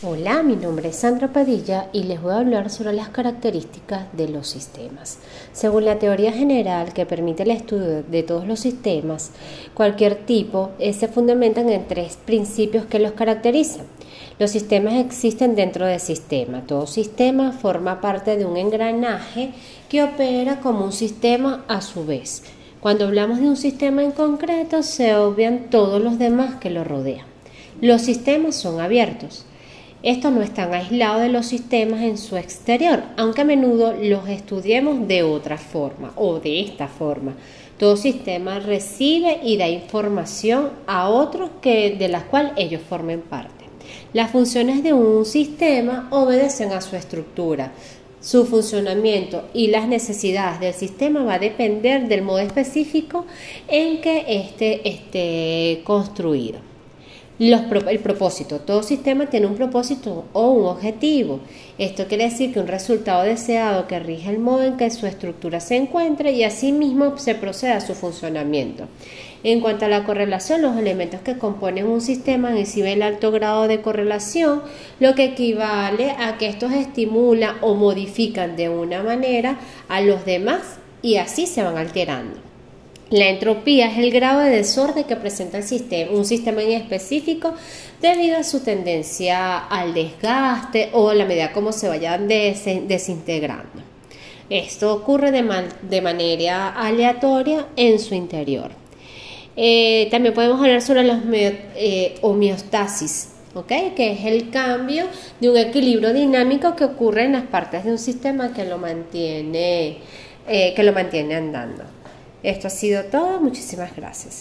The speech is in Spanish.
Hola, mi nombre es Sandra Padilla y les voy a hablar sobre las características de los sistemas. Según la teoría general que permite el estudio de todos los sistemas, cualquier tipo eh, se fundamentan en tres principios que los caracterizan. Los sistemas existen dentro del sistema. Todo sistema forma parte de un engranaje que opera como un sistema a su vez. Cuando hablamos de un sistema en concreto, se obvian todos los demás que lo rodean. Los sistemas son abiertos. Estos no están aislados de los sistemas en su exterior, aunque a menudo los estudiemos de otra forma o de esta forma. Todo sistema recibe y da información a otros que, de las cuales ellos formen parte. Las funciones de un sistema obedecen a su estructura. Su funcionamiento y las necesidades del sistema va a depender del modo específico en que éste esté construido el propósito. Todo sistema tiene un propósito o un objetivo. Esto quiere decir que un resultado deseado que rige el modo en que su estructura se encuentra y asimismo se procede a su funcionamiento. En cuanto a la correlación, los elementos que componen un sistema reciben el alto grado de correlación, lo que equivale a que estos estimulan o modifican de una manera a los demás y así se van alterando. La entropía es el grado de desorden que presenta el sistema, un sistema en específico debido a su tendencia al desgaste o la medida como se vayan desintegrando. Esto ocurre de, manera aleatoria en su interior. Eh, también podemos hablar sobre la eh, homeostasis, que es el cambio de un equilibrio dinámico que ocurre en las partes de un sistema que lo mantiene, eh, que lo mantiene andando. Esto ha sido todo. Muchísimas gracias.